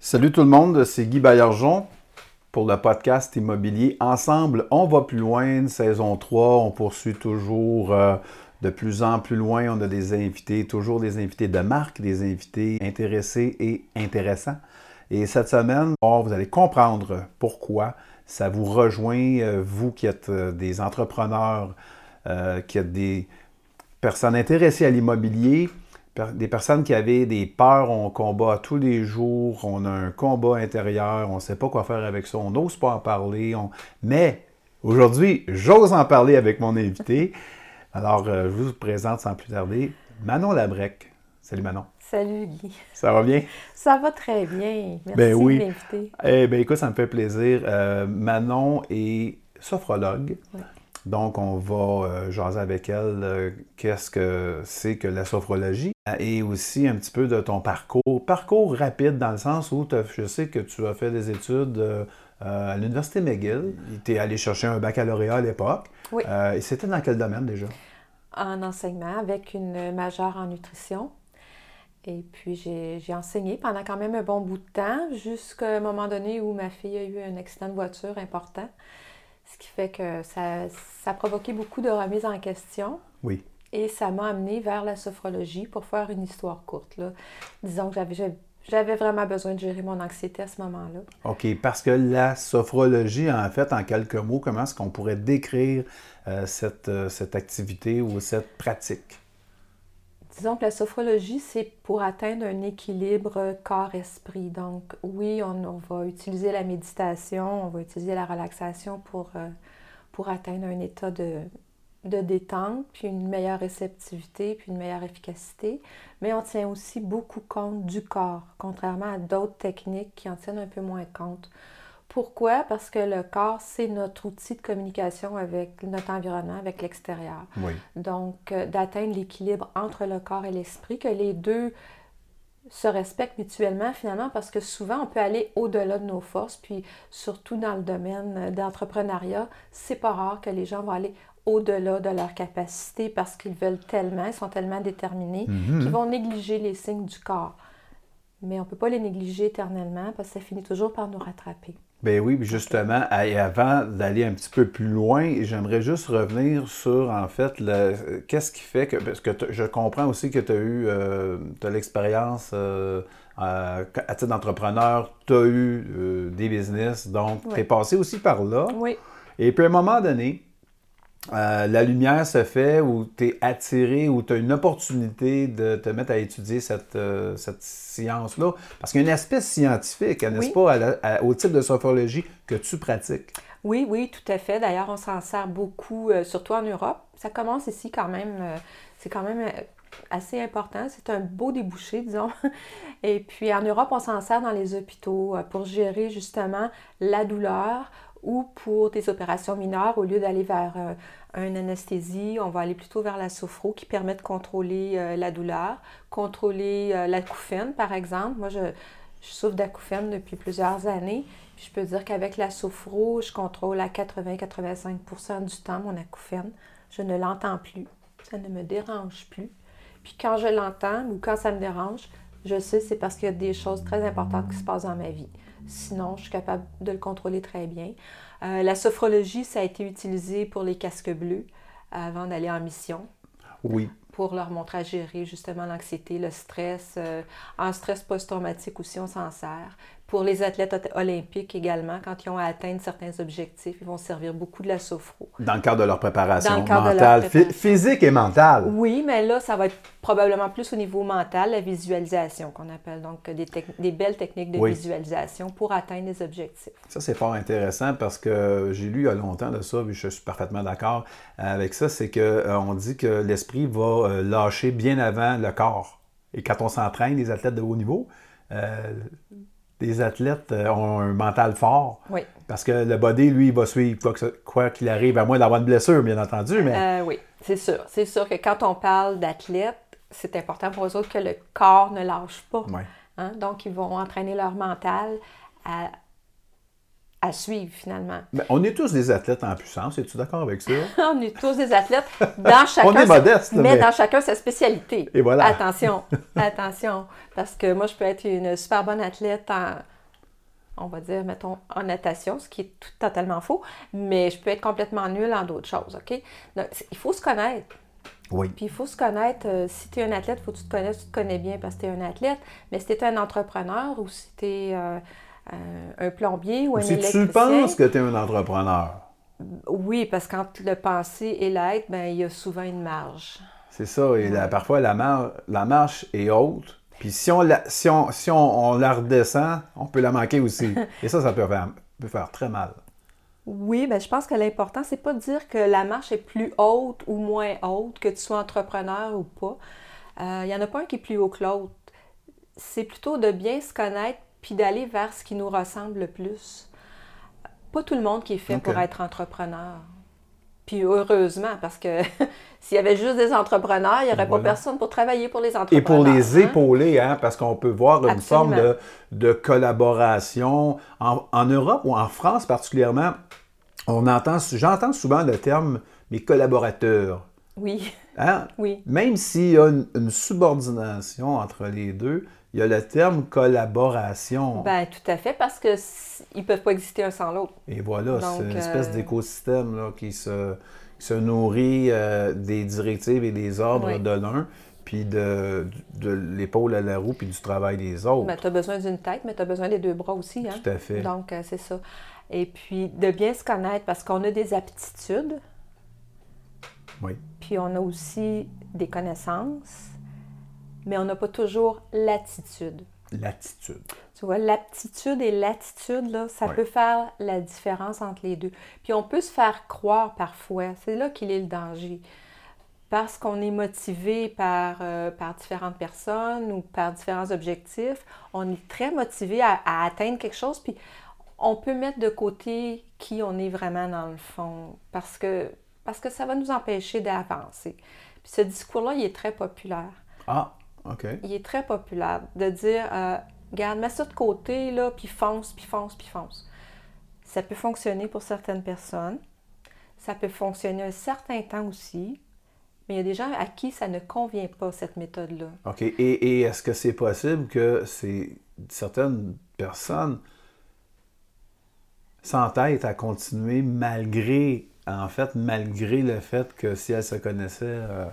Salut tout le monde, c'est Guy Baillargeon pour le podcast immobilier. Ensemble, on va plus loin, saison 3, on poursuit toujours euh, de plus en plus loin. On a des invités, toujours des invités de marque, des invités intéressés et intéressants. Et cette semaine, vous allez comprendre pourquoi ça vous rejoint, euh, vous qui êtes euh, des entrepreneurs, euh, qui êtes des personnes intéressées à l'immobilier, des personnes qui avaient des peurs, on combat tous les jours, on a un combat intérieur, on ne sait pas quoi faire avec ça, on n'ose pas en parler. Mais aujourd'hui, j'ose en parler avec mon invité. Alors, je vous présente sans plus tarder Manon Labrec. Salut Manon. Salut Guy. Ça va bien? Ça va très bien. Merci Ben oui. de m'inviter. Eh bien, écoute, ça me fait plaisir. Euh, Manon est sophrologue. Oui. Donc, on va euh, jaser avec elle euh, qu'est-ce que c'est que la sophrologie et aussi un petit peu de ton parcours. Parcours rapide dans le sens où je sais que tu as fait des études euh, à l'Université McGill. Tu es allé chercher un baccalauréat à l'époque. Oui. Et c'était dans quel domaine déjà? En enseignement avec une majeure en nutrition. Et puis j'ai enseigné pendant quand même un bon bout de temps, jusqu'à un moment donné où ma fille a eu un accident de voiture important. Ce qui fait que ça, ça a provoqué beaucoup de remises en question. Oui. Et ça m'a amené vers la sophrologie pour faire une histoire courte. Là. Disons que j'avais- j'avais j'avais vraiment besoin de gérer mon anxiété à ce moment-là. OK, parce que la sophrologie, en fait, en quelques mots, comment est-ce qu'on pourrait décrire euh, cette, euh, cette activité ou cette pratique? Disons que la sophrologie, c'est pour atteindre un équilibre corps-esprit. Donc, oui, on, va utiliser la méditation, on va utiliser la relaxation pour, euh, pour atteindre un état de, de détente, puis une meilleure réceptivité, puis une meilleure efficacité. Mais on tient aussi beaucoup compte du corps, contrairement à d'autres techniques qui en tiennent un peu moins compte. Pourquoi? Parce que le corps, c'est notre outil de communication avec notre environnement, avec l'extérieur. Oui. Donc, euh, d'atteindre l'équilibre entre le corps et l'esprit, que les deux se respectent mutuellement finalement, parce que souvent on peut aller au-delà de nos forces, puis surtout dans le domaine d'entrepreneuriat, c'est pas rare que les gens vont aller au-delà de leurs capacités parce qu'ils veulent tellement, ils sont tellement déterminés, Mhm. qu'ils vont négliger les signes du corps. Mais on ne peut pas les négliger éternellement parce que ça finit toujours par nous rattraper. Ben oui, justement, avant d'aller un petit peu plus loin, j'aimerais juste revenir sur, en fait, le- qu'est-ce qui fait que, parce que t'as- je comprends aussi que tu as eu, tu as l'expérience euh, à, à titre d'entrepreneur, tu as eu euh, des business, donc tu es Oui. passé aussi par là. Oui. Et puis à un moment donné, euh, la lumière se fait ou tu es attiré ou tu as une opportunité de te mettre à étudier cette, euh, cette science-là. Parce qu'il y a un aspect scientifique, n'est-ce Oui. pas, à la- à- au type de sophrologie que tu pratiques? Oui, oui, tout à fait. D'ailleurs, on s'en sert beaucoup, euh, surtout en Europe. Ça commence ici quand même, c'est quand même assez important. C'est un beau débouché, disons. Et puis en Europe, on s'en sert dans les hôpitaux pour gérer justement la douleur ou pour des opérations mineures. Au lieu d'aller vers euh, une anesthésie, on va aller plutôt vers la sophro qui permet de contrôler euh, la douleur, contrôler euh, l'acouphène, par exemple. Moi, je, souffre d'acouphène depuis plusieurs années. Je peux dire qu'avec la sophro, je contrôle à 80-85% du temps mon acouphène. Je ne l'entends plus. Ça ne me dérange plus. Puis quand je l'entends ou quand ça me dérange, je sais c'est parce qu'il y a des choses très importantes qui se passent dans ma vie. Sinon, je suis capable de le contrôler très bien. Euh, la sophrologie, ça a été utilisé pour les casques bleus avant d'aller en mission Oui. pour leur montrer à gérer justement l'anxiété, le stress. euh, en stress post-traumatique aussi, on s'en sert. Pour les athlètes olympiques également, quand ils ont à atteindre certains objectifs, ils vont servir beaucoup de la sophro. Dans le cadre de leur préparation Dans le cadre de leur mentale, préparation. physique et mentale. Oui, mais là, ça va être probablement plus au niveau mental, la visualisation qu'on appelle. Donc, des, des belles techniques de Oui. visualisation pour atteindre les objectifs. Ça, c'est fort intéressant parce que j'ai lu il y a longtemps de ça, puis je suis parfaitement d'accord avec ça, c'est qu'on dit que l'esprit va euh, lâcher bien avant le corps. Et quand on s'entraîne, les athlètes de haut niveau, euh, les athlètes euh, ont un mental fort. Oui. Parce que le body, lui, il va suivre quoi qu'il arrive, à moins d'avoir une blessure, bien entendu, mais Euh, oui, c'est sûr. C'est sûr que quand on parle d'athlètes, c'est important pour eux autres que le corps ne lâche pas. Ouais. Hein? Donc, ils vont entraîner leur mental à à suivre finalement. On est tous des athlètes en puissance, es-tu d'accord avec ça? on est tous des athlètes dans chacun, On est modeste, mais, mais- dans chacun sa spécialité. Et voilà. Attention, attention, parce que moi je peux être une super bonne athlète en, on va dire, mettons, en natation, ce qui est tout, totalement faux, mais je peux être complètement nulle en d'autres choses, OK? Donc, il faut se connaître. Oui. Puis il faut se connaître. euh, si tu es un athlète, il faut que tu te connaisses. Tu te connais bien parce que tu es un athlète. Mais si tu es un entrepreneur ou si tu es euh, un- un plombier ou un Si électricien... tu penses que tu es un entrepreneur, Oui, parce que quand le penser et l'être, ben, il y a souvent une marge. c'est ça. Et parfois, la, mar- la marche est haute. Puis si on la, si on, si on, on la redescend, on peut la manquer aussi. Et ça, ça peut faire, peut faire très mal. Oui, ben, je pense que l'important, c'est pas de dire que la marche est plus haute ou moins haute, que tu sois entrepreneur ou pas. Euh, Il n'y en a pas un qui est plus haut que l'autre. C'est plutôt de bien se connaître puis d'aller vers ce qui nous ressemble le plus. Pas tout le monde qui est fait pour être entrepreneur. Puis heureusement, parce que s'il y avait juste des entrepreneurs, il n'y aurait Voilà. pas personne pour travailler pour les Et entrepreneurs. pour les hein? épauler, hein, parce qu'on peut voir une Absolument. forme de, de collaboration. En, en Europe ou en France particulièrement, on entend, j'entends souvent le terme mes collaborateurs. Oui, Hein? oui. Même s'il y a une, une subordination entre les deux, il y a le terme collaboration. Ben, tout à fait, parce que s- ils peuvent pas exister un sans l'autre. Et voilà, c'est une espèce euh, d'écosystème là, qui, se, qui se nourrit euh, des directives et des ordres Oui. de l'un, puis de, de l'épaule à la roue, puis du travail des autres. Ben, tu as besoin d'une tête, mais tu as besoin des deux bras aussi. Hein? Tout à fait. Donc, euh, c'est ça. Et puis, de bien se connaître parce qu'on a des aptitudes, Oui. puis on a aussi des connaissances, mais on n'a pas toujours l'attitude. L'attitude. Tu vois, l'aptitude et l'attitude, là, ça peut faire la différence entre les deux. Puis on peut se faire croire parfois, c'est là qu'il est le danger. Parce qu'on est motivé par, euh, par différentes personnes ou par différents objectifs, on est très motivé à, à atteindre quelque chose, puis on peut mettre de côté qui on est vraiment dans le fond, parce que, parce que ça va nous empêcher d'avancer. Puis ce discours-là, il est très populaire Ah, Il est très populaire de dire euh, Regarde, mets ça de côté, là, puis fonce, puis fonce, puis fonce. Ça peut fonctionner pour certaines personnes. Ça peut fonctionner un certain temps aussi. Mais il y a des gens à qui ça ne convient pas, cette méthode-là. OK. Et, et est-ce que c'est possible que c'est certaines personnes s'entêtent à continuer malgré, en fait, malgré le fait que si elles se connaissaient, euh,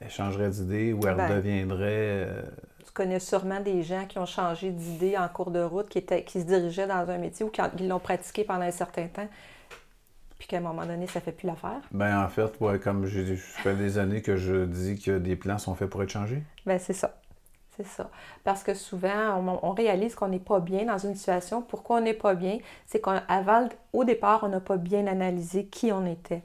elles changeraient d'idée ou elles Ben. redeviendraient... euh, Tu connais sûrement des gens qui ont changé d'idée en cours de route, qui, étaient, qui se dirigeaient dans un métier ou qui, l'ont pratiqué pendant un certain temps, puis qu'à un moment donné, ça ne fait plus l'affaire. Ben, en fait, ouais, comme ça fait des années que je dis que des plans sont faits pour être changés. Ben, c'est ça. C'est ça. Parce que souvent, on, on réalise qu'on n'est pas bien dans une situation. Pourquoi on n'est pas bien? C'est qu'avant, au départ, on n'a pas bien analysé qui on était.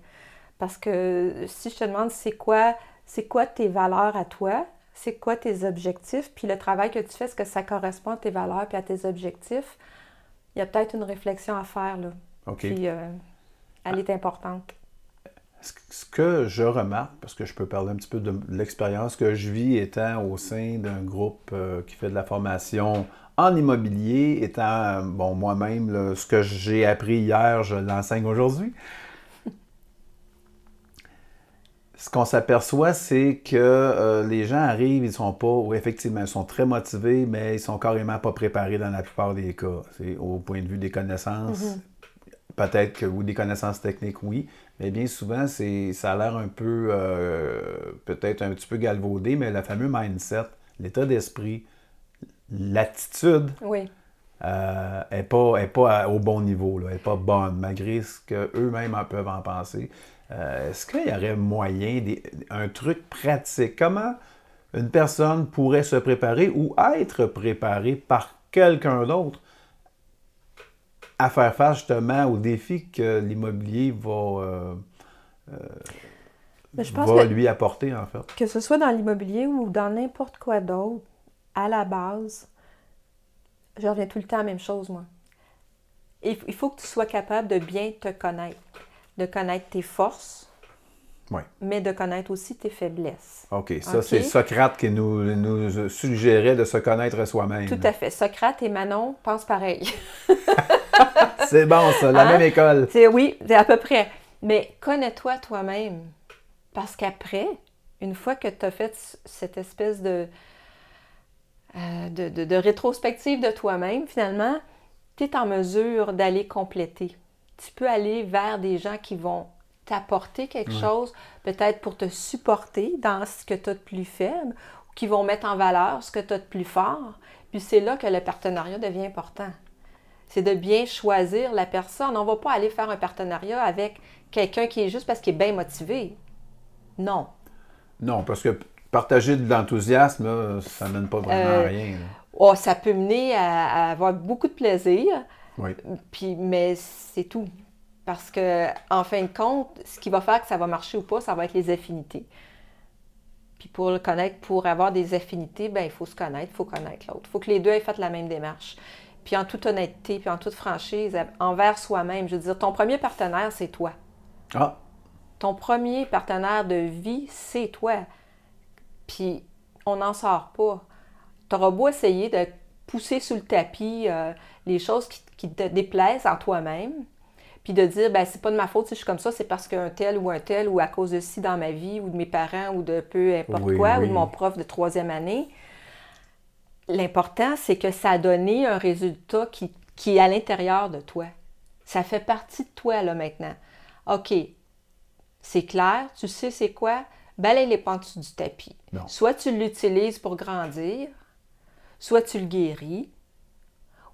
Parce que si je te demande c'est quoi, c'est quoi tes valeurs à toi, c'est quoi tes objectifs, puis le travail que tu fais, est-ce que ça correspond à tes valeurs puis à tes objectifs? Il y a peut-être une réflexion à faire, là. OK. Puis, euh, elle est importante. Ce que je remarque, parce que je peux parler un petit peu de l'expérience que je vis étant au sein d'un groupe euh, qui fait de la formation en immobilier, étant, euh, bon, moi-même, ce que j'ai appris hier, je l'enseigne aujourd'hui. Ce qu'on s'aperçoit, c'est que euh, les gens arrivent, ils sont pas, ou effectivement, ils sont très motivés, mais ils sont carrément pas préparés dans la plupart des cas. C'est au point de vue des connaissances, peut-être que, ou des connaissances techniques, oui, mais bien souvent, c'est, ça a l'air un peu, euh, peut-être un petit peu galvaudé, mais le fameux mindset, l'état d'esprit, l'attitude Oui. euh, est pas, est pas à- au bon niveau, là, est pas bonne, malgré ce qu'eux-mêmes en peuvent en penser. Euh, est-ce qu'il y aurait moyen, des- un truc pratique? Comment une personne pourrait se préparer ou être préparée par quelqu'un d'autre à faire face justement aux défis que l'immobilier va, euh, Mais je pense va que- lui apporter, en fait? Que ce soit dans l'immobilier ou dans n'importe quoi d'autre, à la base, je reviens tout le temps à la même chose, moi. Il faut que tu sois capable de bien te connaître, de connaître tes forces, Oui. mais de connaître aussi tes faiblesses. OK. Ça, c'est Socrate qui nous, nous suggérait de se connaître soi-même. Tout à fait. Socrate et Manon pensent pareil. C'est bon, ça, la Hein? même école. C'est oui, c'est à peu près. Mais connais-toi toi-même. Parce qu'après, une fois que tu as fait cette espèce de, euh, de, de- de rétrospective de toi-même, finalement, tu es en mesure d'aller compléter. Tu peux aller vers des gens qui vont t'apporter quelque chose, peut-être pour te supporter dans ce que tu as de plus faible, ou qui vont mettre en valeur ce que tu as de plus fort. Puis c'est là que le partenariat devient important c'est de bien choisir la personne. On ne va pas aller faire un partenariat avec quelqu'un qui est juste parce qu'il est bien motivé. Non. Non, parce que partager de l'enthousiasme, là, ça mène pas vraiment Euh, à rien. là. Oh, ça peut mener à, à avoir beaucoup de plaisir, Oui. puis, mais c'est tout. Parce que, en fin de compte, ce qui va faire que ça va marcher ou pas, ça va être les affinités. Puis pour le connaître, pour avoir des affinités, ben il faut se connaître, il faut connaître l'autre. Il faut que les deux aient fait la même démarche. Puis en toute honnêteté, puis en toute franchise, envers soi-même. Je veux dire, ton premier partenaire, c'est toi. Ah, Ton premier partenaire de vie, c'est toi. Puis on n'en sort pas. Tu auras beau essayer de pousser sous le tapis euh, les choses qui, qui te déplaisent en toi-même, puis de dire, ben c'est pas de ma faute si je suis comme ça, c'est parce qu'un tel ou un tel, ou à cause de ci dans ma vie, ou de mes parents, ou de peu importe Oui, quoi, ou de mon prof de troisième année. L'important, c'est que ça a donné un résultat qui, qui est à l'intérieur de toi. Ça fait partie de toi, là, maintenant. OK, c'est clair, tu sais c'est quoi, balaye les dessous du tapis. Non. Soit tu l'utilises pour grandir, soit tu le guéris,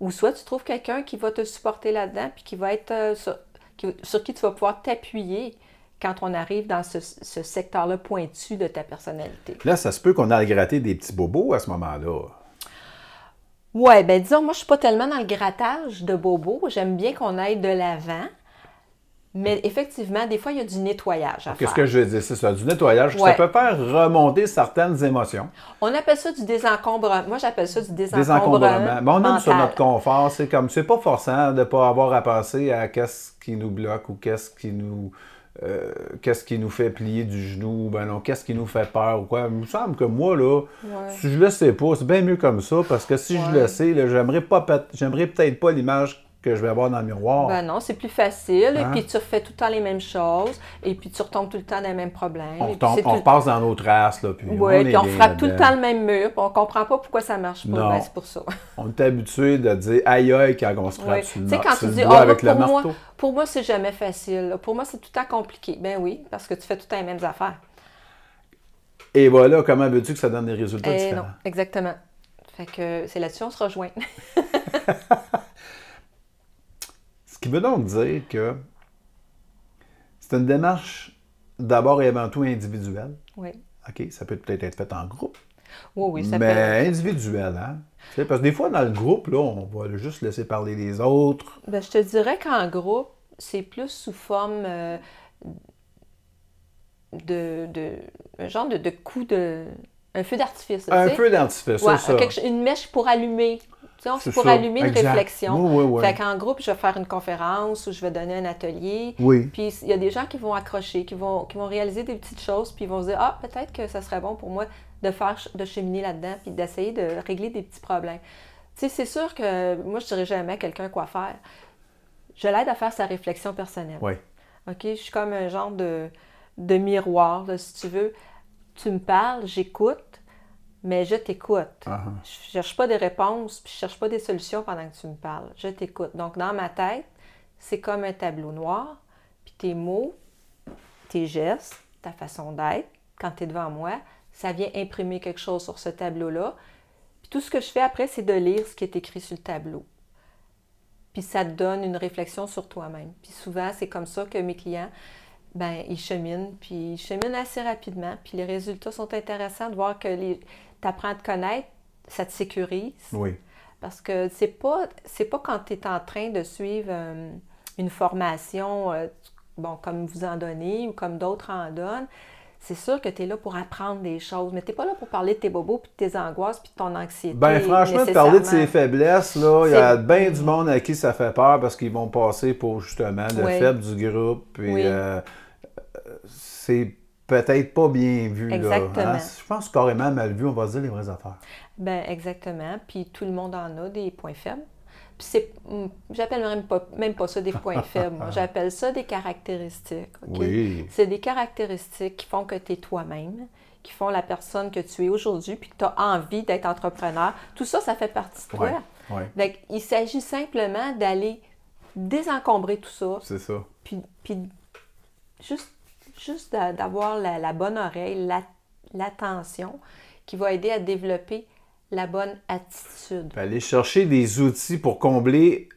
ou soit tu trouves quelqu'un qui va te supporter là-dedans, puis qui va être euh, sur, qui- sur qui tu vas pouvoir t'appuyer quand on arrive dans ce, ce secteur-là pointu de ta personnalité. là, ça se peut qu'on aille gratter des petits bobos à ce moment-là. Ouais, ben disons, moi, je suis pas tellement dans le grattage de bobo. J'aime bien qu'on aille de l'avant. Mais effectivement, des fois, il y a du nettoyage à Qu'est-ce que je veux dire? C'est ça, du nettoyage. Ouais. Ça peut faire remonter certaines émotions. On appelle ça du désencombrement. Moi, j'appelle ça du désencombrement. Désencombrement. Mais on aime mental. notre confort. C'est comme, c'est pas forçant de ne pas avoir à penser à qu'est-ce qui nous bloque ou qu'est-ce qui nous. euh, qu'est-ce qui nous fait plier du genou, ben non, qu'est-ce qui nous fait peur ou quoi. Il me semble que moi, là, Ouais. si je le sais pas, c'est bien mieux comme ça, parce que si je le sais, j'aimerais pas j'aimerais peut-être pas l'image que je vais avoir dans le miroir. Ben non, c'est plus facile. Hein? Et puis tu refais tout le temps les mêmes choses. Et puis tu retombes tout le temps dans les mêmes problèmes. on, et retombe- on repasse dans nos traces, là, puis on Ouais, est puis on frappe tout le temps le même mur. Puis on comprend pas pourquoi ça marche pas. Ben, c'est pour ça. On est habitué de dire aïe aïe quand on se frappe sur le, quand sur tu le dis, doigt ah, avec le pour, moi, pour moi, c'est jamais facile. Pour moi, c'est tout le temps compliqué. Ben oui, parce que tu fais tout le temps les mêmes affaires. Et voilà, comment veux-tu que ça donne des résultats Eh différents? non, exactement. Fait que c'est là-dessus, on se rejoint. Ce qui veut donc dire que c'est une démarche d'abord et avant tout individuelle. oui. OK, ça peut peut-être être fait en groupe, Oui, oui, ça mais peut. individuel, hein? Tu sais, parce que des fois, dans le groupe, là, on va juste laisser parler les autres. Ben, je te dirais qu'en groupe, c'est plus sous forme euh, de, de. un genre de, de coup de. Un feu d'artifice. Un tu sais? feu d'artifice, Ouais, c'est ça. quelque une mèche pour allumer. C'est pour ça, allumer une réflexion. Oui, oui, oui. Fait qu'en groupe, je vais faire une conférence ou je vais donner un atelier. Oui. Puis il y a des gens qui vont accrocher, qui vont, qui vont réaliser des petites choses, puis ils vont se dire Ah, peut-être que ça serait bon pour moi de faire de cheminer là-dedans, puis d'essayer de régler des petits problèmes. Tu sais, c'est sûr que moi, je dirais jamais à quelqu'un quoi faire. Je l'aide à faire sa réflexion personnelle. Oui. OK? Je suis comme un genre de, de miroir, là, si tu veux. Tu me parles, j'écoute, mais je t'écoute. Ah, ah. Je cherche pas des réponses, puis je cherche pas des solutions pendant que tu me parles. Je t'écoute. Donc, dans ma tête, c'est comme un tableau noir, puis tes mots, tes gestes, ta façon d'être, quand tu es devant moi, ça vient imprimer quelque chose sur ce tableau-là. Puis tout ce que je fais après, c'est de lire ce qui est écrit sur le tableau. Puis ça te donne une réflexion sur toi-même. Puis souvent, c'est comme ça que mes clients, ben, ils cheminent, puis ils cheminent assez rapidement. Puis les résultats sont intéressants de voir que tu apprends à te connaître, ça te sécurise. Oui. Parce que c'est pas c'est pas quand tu es en train de suivre euh, une formation euh, bon comme vous en donnez ou comme d'autres en donnent. C'est sûr que tu es là pour apprendre des choses, mais tu n'es pas là pour parler de tes bobos, puis de tes angoisses, puis de ton anxiété. Ben franchement, de parler de ses faiblesses, là, il y a bien du monde à qui ça fait peur parce qu'ils vont passer pour justement le Oui. faible du groupe. Puis Oui. euh, c'est peut-être pas bien vu. là, Exactement. hein. Je pense carrément mal vu, on va se dire les vraies affaires. Ben exactement. Puis tout le monde en a des points faibles. Puis c'est, hum, j'appelle même pas, même pas ça des points faibles. J'appelle ça des caractéristiques. Oui. C'est des caractéristiques qui font que tu es toi-même, qui font la personne que tu es aujourd'hui, puis que tu as envie d'être entrepreneur. Tout ça, ça fait partie de toi. Ouais, ouais. Donc, il s'agit simplement d'aller désencombrer tout ça, C'est ça. puis, puis juste, juste d'a- d'avoir la, la bonne oreille, la- l'attention, qui va aider à développer la bonne attitude. Aller chercher des outils pour combler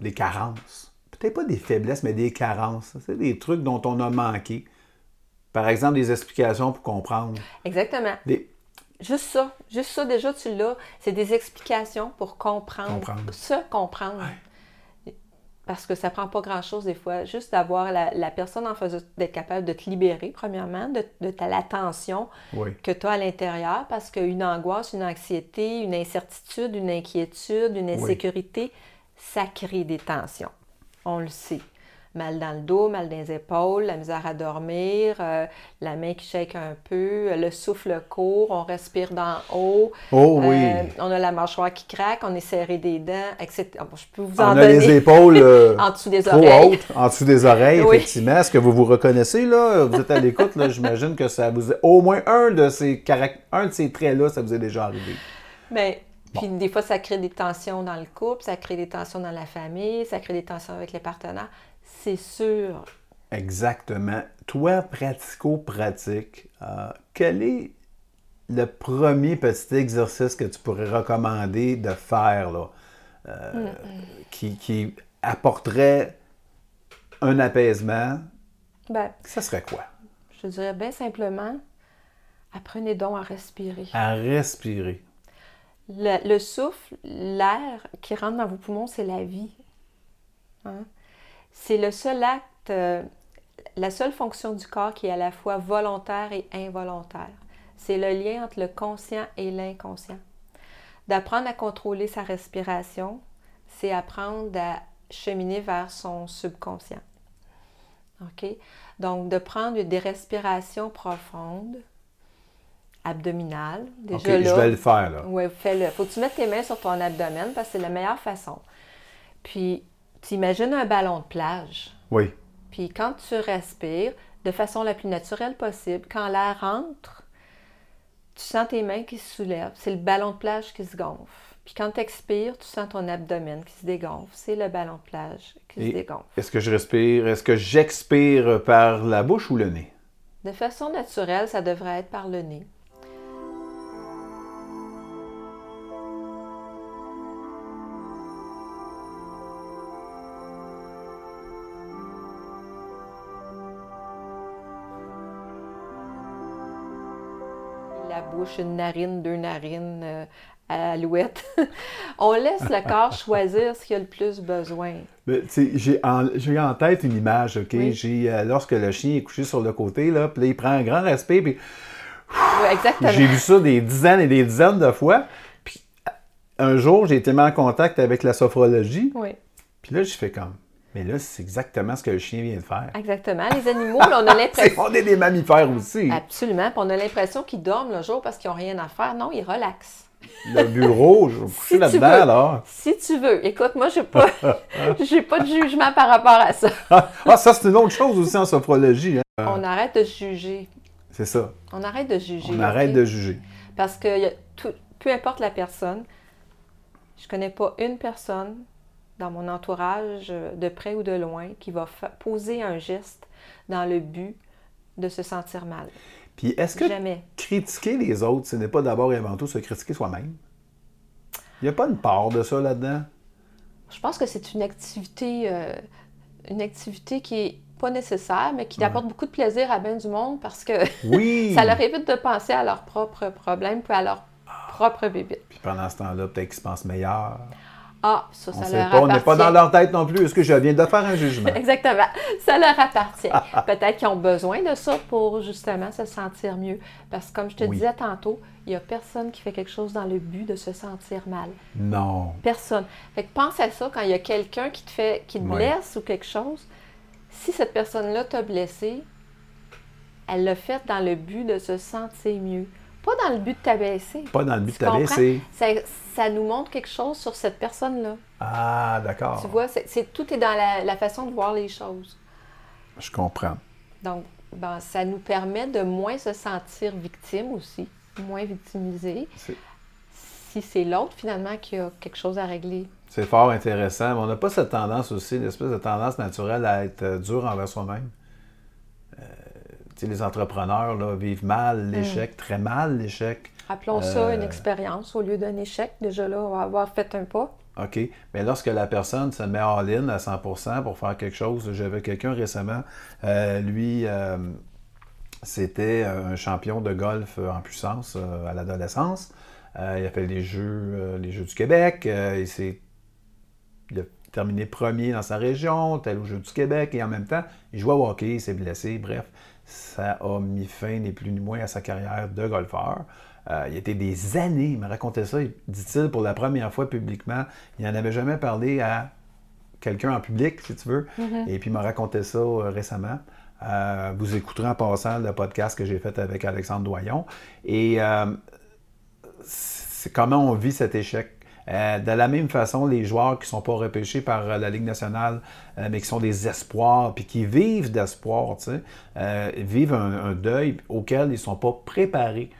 des carences. Peut-être pas des faiblesses, mais des carences. C'est des trucs dont on a manqué. Par exemple, des explications pour comprendre. Exactement. Des... Juste ça. Juste ça, déjà, tu l'as. C'est des explications pour comprendre. Comprendre. Se comprendre. Parce que ça prend pas grand-chose des fois. Juste d'avoir la, la personne en face de- d'être capable de te libérer, premièrement, de, de ta la tension Oui. que tu as à l'intérieur. Parce qu'une angoisse, une anxiété, une incertitude, une inquiétude, une insécurité, ça crée des tensions. On le sait. Mal dans le dos, mal dans les épaules, la misère à dormir, euh, la main qui shake un peu, le souffle court, on respire d'en haut. Oh oui. Euh, on a la mâchoire qui craque, on est serré des dents, etc. Bon, je peux vous on en a donner les épaules euh, en dessous des trop oreilles. hautes, en dessous des oreilles, Oui. effectivement. Est-ce que vous vous reconnaissez, là? Vous êtes à l'écoute, là? J'imagine que ça vous est... Au moins un de ces, caract- un de ces traits-là, ça vous est déjà arrivé. Mais puis des fois, ça crée des tensions dans le couple, ça crée des tensions dans la famille, ça crée des tensions avec les partenaires. C'est sûr. Exactement. Toi, pratico-pratique, euh, quel est le premier petit exercice que tu pourrais recommander de faire là, euh, qui, qui apporterait un apaisement? Ben, Ça serait quoi? je dirais bien simplement, apprenez donc à respirer. À respirer. Le, le souffle, l'air qui rentre dans vos poumons, c'est la vie. Hein? C'est le seul acte, euh, la seule fonction du corps qui est à la fois volontaire et involontaire. C'est le lien entre le conscient et l'inconscient. D'apprendre à contrôler sa respiration, c'est apprendre à cheminer vers son subconscient. OK? Donc, de prendre des respirations profondes, abdominales. OK, Déjà là, je vais le faire, là. oui, fais-le. Faut que tu mettes tes mains sur ton abdomen parce que c'est la meilleure façon. Puis, tu imagines un ballon de plage? Oui. Puis, quand tu respires de façon la plus naturelle possible, quand l'air rentre, tu sens tes mains qui se soulèvent. C'est le ballon de plage qui se gonfle. Puis, quand tu expires, tu sens ton abdomen qui se dégonfle. C'est le ballon de plage qui Et se dégonfle. Est-ce que je respire? Est-ce que j'expire par la bouche ou le nez? De façon naturelle, ça devrait être par le nez. La bouche, une narine, deux narines euh, à alouette. On laisse le corps choisir ce qu'il a le plus besoin. J'ai en, j'ai en tête une image, OK? Oui. J'ai, euh, lorsque le chien est couché sur le côté, là, puis il prend un grand respect, puis Oui. J'ai vu ça des dizaines et des dizaines de fois. Puis un jour, j'ai été mis en contact avec la sophrologie. Oui. Puis là, je fais comme, mais là, c'est exactement ce que le chien vient de faire. Exactement. Les animaux, là, on a l'impression. on est des mammifères aussi. Absolument. Puis on a l'impression qu'ils dorment le jour parce qu'ils n'ont rien à faire. Non, ils relaxent. Le bureau, je vais Si tu là-dedans, veux. là. Si tu veux. Écoute, moi, j'ai pas, j'ai pas de jugement par rapport à ça. Ah, ça, c'est une autre chose aussi en sophrologie. hein. On arrête de juger. C'est ça. On arrête de juger. On arrête de juger. Parce que tout- peu importe la personne, je connais pas une personne dans mon entourage, euh, de près ou de loin, qui va poser un geste dans le but de se sentir mal. Puis est-ce que Jamais. critiquer les autres, ce n'est pas d'abord et avant tout se critiquer soi-même? Il n'y a pas une part de ça là-dedans? Je pense que c'est une activité, euh, une activité qui est pas nécessaire, mais qui apporte beaucoup de plaisir à bien du monde parce que Oui! ça leur évite de penser à leurs propres problèmes puis à leurs propres bébites. Puis pendant ce temps-là, peut-être qu'ils se pensent meilleurs. Ah, ça, ça leur pas, on n'est pas appartient. dans leur tête non plus. Est-ce que je viens de faire un jugement? Exactement. Ça leur appartient. Peut-être qu'ils ont besoin de ça pour justement se sentir mieux. Parce que comme je te Oui. disais tantôt, il n'y a personne qui fait quelque chose dans le but de se sentir mal. Non. Personne. Fait que pense à ça quand il y a quelqu'un qui te fait qui te blesse ou quelque chose. Si cette personne-là t'a blessé, elle l'a fait dans le but de se sentir mieux. Pas dans le but de t'abaisser. Pas dans le but de Tu t'abaisser. Ça, ça nous montre quelque chose sur cette personne-là. Ah, d'accord. Tu vois, c'est, tout est dans la, la façon de voir les choses. Je comprends. Donc, ben, ça nous permet de moins se sentir victime aussi, moins victimisé, si c'est l'autre finalement qui a quelque chose à régler. C'est fort intéressant. Mais on n'a pas cette tendance aussi, une espèce de tendance naturelle à être euh, dur envers soi-même. Les entrepreneurs là, vivent mal l'échec, très mal l'échec. Appelons ça Euh, une expérience au lieu d'un échec. Déjà là, on va avoir fait un pas. OK. Mais lorsque la personne se met all-in à 100% pour faire quelque chose, j'avais quelqu'un récemment, euh, lui, euh, c'était un champion de golf en puissance à l'adolescence. Il a fait les Jeux, les Jeux du Québec. il, s'est- terminé premier dans sa région, tel aux Jeux du Québec, et en même temps, il jouait au hockey, il s'est blessé. Bref, ça a mis fin, ni plus ni moins, à sa carrière de golfeur. Euh, il était des années, il me racontait ça, dit-il, pour la première fois publiquement. Il n'en avait jamais parlé à quelqu'un en public, si tu veux. Et puis il m'a raconté ça euh, récemment. Euh, vous écouterez en passant le podcast que j'ai fait avec Alexandre Doyon. Et euh, c'est comment on vit cet échec. Euh, de la même façon, les joueurs qui ne sont pas repêchés par euh, la Ligue nationale, euh, mais qui sont des espoirs, puis qui vivent d'espoir, vivent un, deuil auquel ils ne sont pas préparés.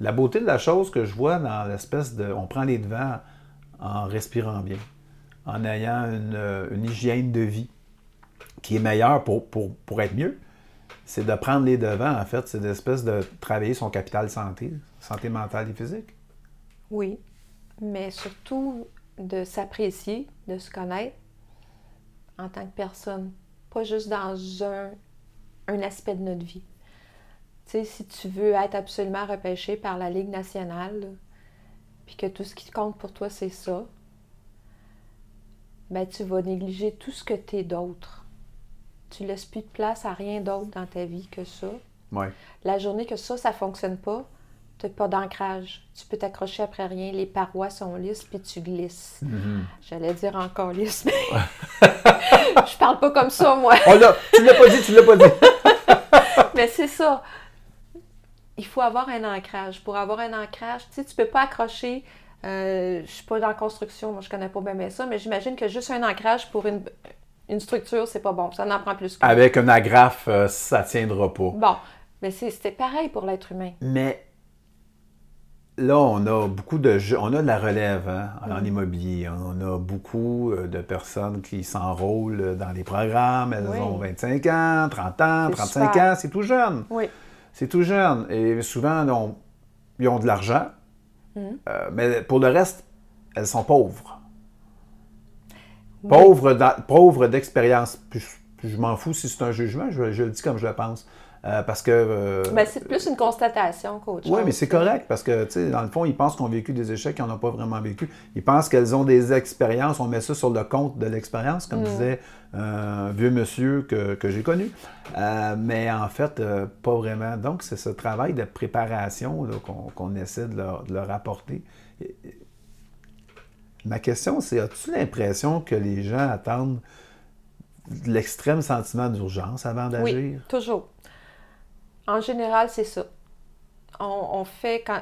La beauté de la chose que je vois dans l'espèce de... On prend les devants en respirant bien, en ayant une, une hygiène de vie qui est meilleure pour, pour, pour être mieux, c'est de prendre les devants, en fait. C'est d'espèce de travailler son capital santé, santé mentale et physique. Oui, mais surtout de s'apprécier, de se connaître en tant que personne, pas juste dans un, un aspect de notre vie. Tu sais, si tu veux être absolument repêché par la Ligue nationale, puis que tout ce qui compte pour toi, c'est ça, ben tu vas négliger tout ce que tu es d'autre. Tu laisses plus de place à rien d'autre dans ta vie que ça. Ouais. La journée que ça, ça fonctionne pas, tu n'as pas d'ancrage. Tu peux t'accrocher après rien. Les parois sont lisses, puis tu glisses. J'allais dire encore lisse, mais je parle pas comme ça, moi. Oh là, tu l'as pas dit, tu l'as pas dit. Mais c'est ça. Il faut avoir un ancrage. Pour avoir un ancrage, tu sais, tu peux pas accrocher. Euh, je suis pas dans la construction, moi je connais pas bien, ça, mais j'imagine que juste un ancrage pour une, une structure, c'est pas bon. Ça en prend plus que Avec un agrafe, euh, ça tiendra pas. Bon, mais c'est- c'était pareil pour l'être humain. Mais là, on a beaucoup de jeux, on a de la relève hein, en Mm. immobilier. On a beaucoup euh, de personnes qui s'enrôlent dans les programmes. Elles Oui. ont 25 ans, 30 ans, C'est 35 super. ans. C'est tout jeune. Oui. C'est tout jeune. Et souvent, on- ils ont de l'argent. Mhm. Euh, mais pour le reste, elles sont pauvres. Oui. Pauvres, d'expérience. Je, m'en fous si c'est un jugement, je, je le dis comme je le pense. Euh, parce que. euh, Ben, c'est plus une constatation qu'autre chose. oui, mais c'est correct parce que, tu sais, dans le fond, ils pensent qu'ils ont vécu des échecs qu'ils n'en ont pas vraiment vécu. Ils pensent qu'elles ont des expériences. On met ça sur le compte de l'expérience, comme disait euh, un vieux monsieur que, que j'ai connu. Euh, mais en fait, pas vraiment. Donc, c'est ce travail de préparation qu'on qu'on essaie de leur, de leur apporter. Et- et- Ma question, c'est as-tu l'impression que les gens attendent de l'extrême sentiment d'urgence avant d'agir? Oui, toujours. En général, c'est ça. On, on fait quand.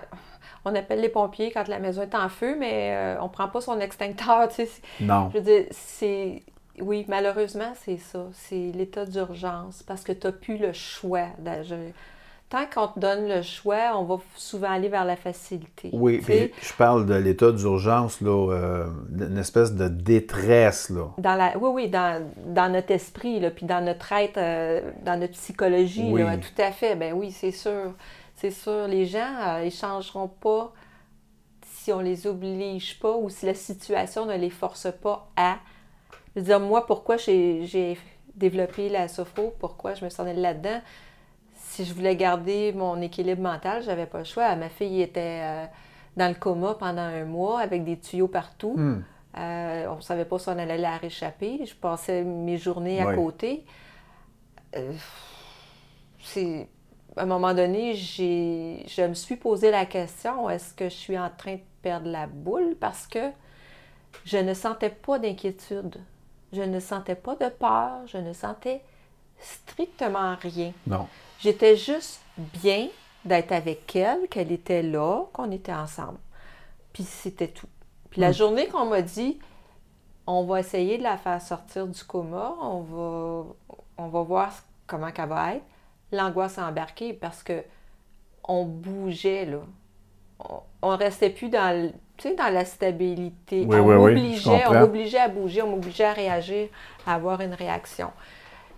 On appelle les pompiers quand la maison est en feu, mais euh, on prend pas son extincteur. tu sais. C'est- Non. Je veux dire, c'est. Oui, malheureusement, c'est ça. C'est l'état d'urgence parce que tu n'as plus le choix d'agir. Tant qu'on te donne le choix, on va souvent aller vers la facilité. Oui, puis je parle de l'état d'urgence, là, euh, une espèce de détresse, là. Dans la, oui, oui, dans, dans notre esprit, là, puis dans notre être, euh, dans notre psychologie, Oui. là, tout à fait. Ben oui, c'est sûr. C'est sûr. Les gens, euh, ils changeront pas si on les oblige pas ou si la situation ne les force pas à. Je veux dire, moi, pourquoi j'ai développé la sophro, pourquoi je me allée là-dedans, si je voulais garder mon équilibre mental, j'avais pas le choix. Ma fille était euh, dans le coma pendant un mois avec des tuyaux partout. Hmm. Euh, on ne savait pas si on allait la réchapper. Je passais mes journées à côté. Euh, c'est... À un moment donné, j'ai... je me suis posé la question, est-ce que je suis en train de perdre la boule? Parce que je ne sentais pas d'inquiétude. Je ne sentais pas de peur. Je ne sentais strictement rien. Non. J'étais juste bien d'être avec elle, qu'elle était là, qu'on était ensemble. Puis c'était tout. Puis la Mm. journée qu'on m'a dit, on va essayer de la faire sortir du coma, on va, on va voir comment elle va être, l'angoisse a embarqué parce que on bougeait, là. On, on restait plus dans, le- dans la stabilité. Oui, on oui, on m'obligeait à bouger, on m'obligeait à réagir, à avoir une réaction.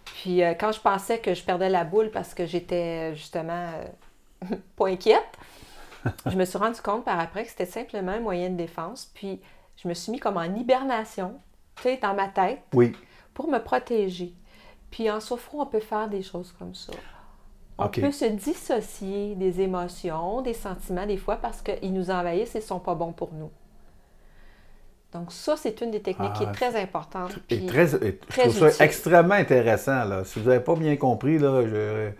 Puis euh, quand je pensais que je perdais la boule parce que j'étais euh, justement euh, pas inquiète, je me suis rendu compte par après que c'était simplement un moyen de défense. Puis je me suis mis comme en hibernation, tu sais, dans ma tête, Oui. pour me protéger. Puis en sophro, on peut faire des choses comme ça. On peut se dissocier des émotions, des sentiments, des fois, parce qu'ils nous envahissent et ne sont pas bons pour nous. Donc ça, c'est une des techniques qui Ah, est très importante. Et Puis- très, et je très trouve ça extrêmement intéressant. Là. Si vous n'avez pas bien compris, là, je...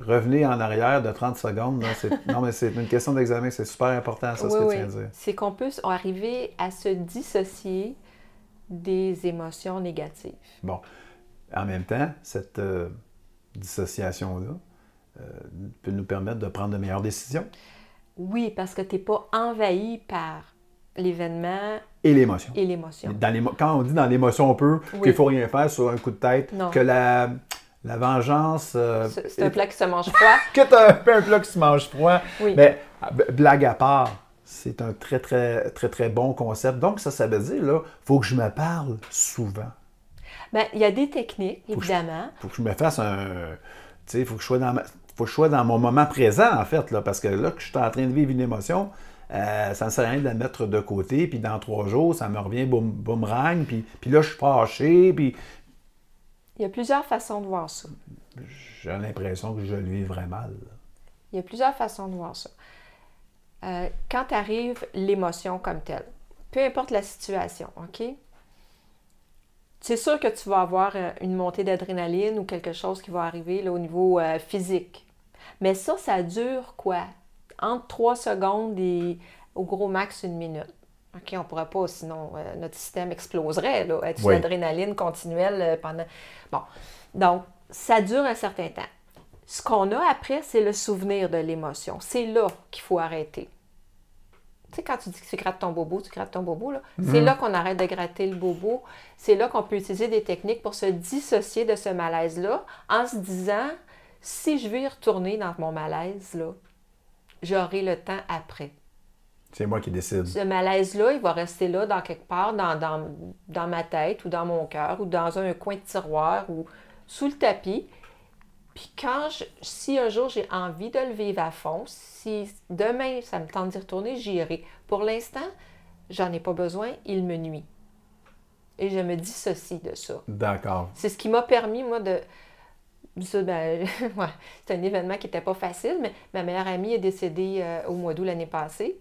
revenez en arrière de 30 secondes. là. Non, mais c'est une question d'examen. C'est super important, ça, ce que oui. tu viens de dire. C'est qu'on peut s- arriver à se dissocier des émotions négatives. Bon. En même temps, cette euh, dissociation-là euh, peut nous permettre de prendre de meilleures décisions Oui, parce que tu n'es pas envahi par l'événement et l'émotion. et l'émotion. Quand on dit dans l'émotion, on peut Oui. qu'il ne faut rien faire sur un coup de tête, Non. que la, la vengeance. euh, C'est un plat qui se mange froid. que tu as un plat qui se mange froid. Oui. Mais b- blague à part, c'est un très, très, très, très bon concept. Donc, ça, ça veut dire, là, faut que je me parle souvent. Ben, il y a des techniques, évidemment. faut que je me fasse un. Tu sais, il faut que je sois dans ma- faut que je sois dans mon moment présent, en fait, là, parce que là, que je suis en train de vivre une émotion, euh, ça ne sert à rien de la mettre de côté, puis dans trois jours, ça me revient boum, boomerang, puis, puis là, je suis fâché, puis Il y a plusieurs façons de voir ça. j'ai l'impression que je le vivrais mal. Il y a plusieurs façons de voir ça. Euh, quand arrive l'émotion comme telle, peu importe la situation, OK? C'est sûr que tu vas avoir euh, une montée d'adrénaline ou quelque chose qui va arriver là, au niveau euh, physique. Mais ça, ça dure quoi? Entre 3 secondes et au gros max une minute. OK, on ne pourrait pas, sinon euh, notre système exploserait, là, être Oui. l'adrénaline continuelle euh, pendant. Bon. Donc, ça dure un certain temps. Ce qu'on a après, c'est le souvenir de l'émotion. C'est là qu'il faut arrêter. Tu sais, quand tu dis que tu grattes ton bobo, tu grattes ton bobo, là. C'est là qu'on arrête de gratter le bobo. C'est là qu'on peut utiliser des techniques pour se dissocier de ce malaise-là en se disant, si je veux y retourner dans mon malaise, là, j'aurai le temps après. C'est moi qui décide. Ce malaise-là, il va rester là dans quelque part dans, dans, dans ma tête ou dans mon cœur ou dans un coin de tiroir ou sous le tapis. Puis quand je, si un jour j'ai envie de le vivre à fond, si demain ça me tente d'y retourner, j'irai. Pour l'instant, j'en ai pas besoin, il me nuit. Et je me dissocie de ça. D'accord. C'est ce qui m'a permis, moi, de. Ça, ben, ouais, c'est un événement qui n'était pas facile, mais ma meilleure amie est décédée euh, au mois d'août l'année passée.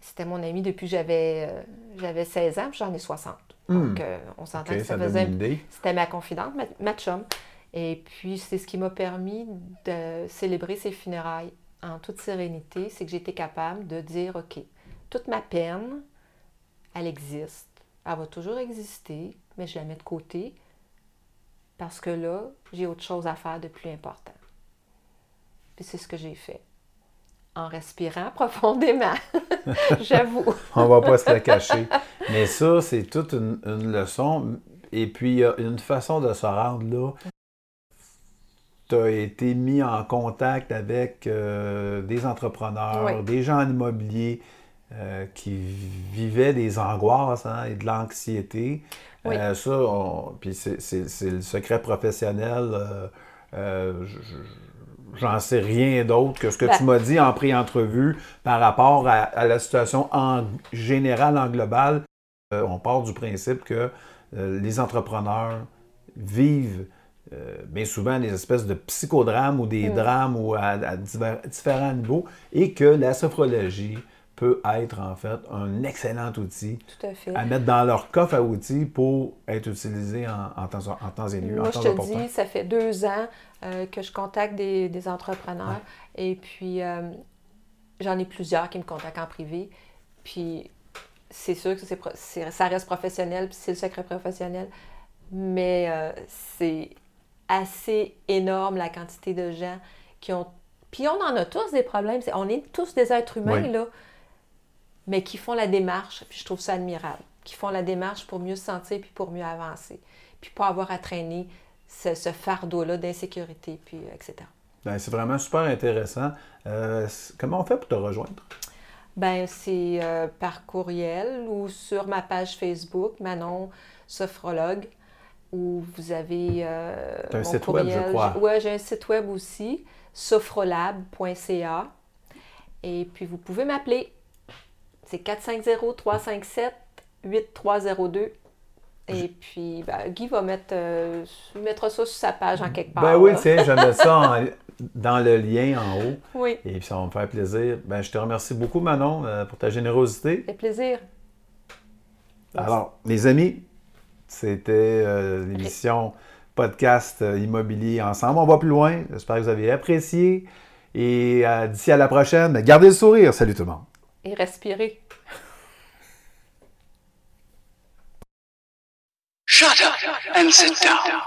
C'était mon amie depuis que j'avais euh, j'avais 16 ans, puis j'en ai 60. Donc, euh, on s'entend que ça, faisait. C'était ma confidente, ma, ma chum. Et puis, c'est ce qui m'a permis de célébrer ses funérailles en toute sérénité. C'est que j'étais capable de dire OK, toute ma peine, elle existe. Elle va toujours exister, mais je la mets de côté parce que là, j'ai autre chose à faire de plus important. Puis c'est ce que j'ai fait. En respirant profondément, j'avoue. On va pas se le cacher. Mais ça, c'est toute une, une leçon. Et puis, il y a une façon de se rendre là. Tu as été mis en contact avec euh, des entrepreneurs, Oui. des gens en immobilier euh, qui vivaient des angoisses hein, et de l'anxiété. Oui. Euh, ça, on- puis c'est le secret professionnel. euh, euh, je- je- J'en sais rien d'autre que ce que Ben- tu m'as dit en pré-entrevue par rapport à, à la situation en général, en global. Euh, on part du principe que les entrepreneurs vivent euh, bien souvent des espèces de psychodrames ou des Mm. drames ou à, à divers- différents niveaux et que la sophrologie peut être en fait un excellent outil Tout à fait. à mettre dans leur coffre à outils pour être utilisé en, en temps, en temps et lieu, en Moi, temps je te dis, ça fait deux ans euh, que je contacte des, des entrepreneurs et puis euh, j'en ai plusieurs qui me contactent en privé. Puis c'est sûr que c'est ça reste professionnel, puis c'est le secret professionnel, mais euh, c'est assez énorme la quantité de gens qui ont. Puis on en a tous des problèmes. On est tous des êtres humains, Oui. là, mais qui font la démarche. Puis je trouve ça admirable. Qui font la démarche pour mieux se sentir puis pour mieux avancer. Puis pas avoir à traîner ce, ce fardeau-là d'insécurité, puis euh, etc. Ben, c'est vraiment super intéressant. Euh, comment on fait pour te rejoindre? Ben, c'est euh, par courriel ou sur ma page Facebook, Manon Sophrologue, où vous avez. Euh, T'as un mon site web, je crois. Oui, j'ai un site web aussi, sophrolab.ca. Et puis, vous pouvez m'appeler. C'est 450-357-8302. Et puis, ben, Guy va mettre, euh, mettra ça sur sa page en quelque part. Ben oui, tiens, je mets ça en- dans le lien en haut. Oui, Et puis ça va me faire plaisir. Ben, je te remercie beaucoup, Manon, euh, pour ta générosité. ça fait plaisir. Alors, les amis, c'était euh, l'émission podcast immobilier ensemble. On va plus loin. J'espère que vous avez apprécié. Et d'ici à la prochaine, ben, gardez le sourire. Salut tout le monde. Et respirer. Shut up and sit down.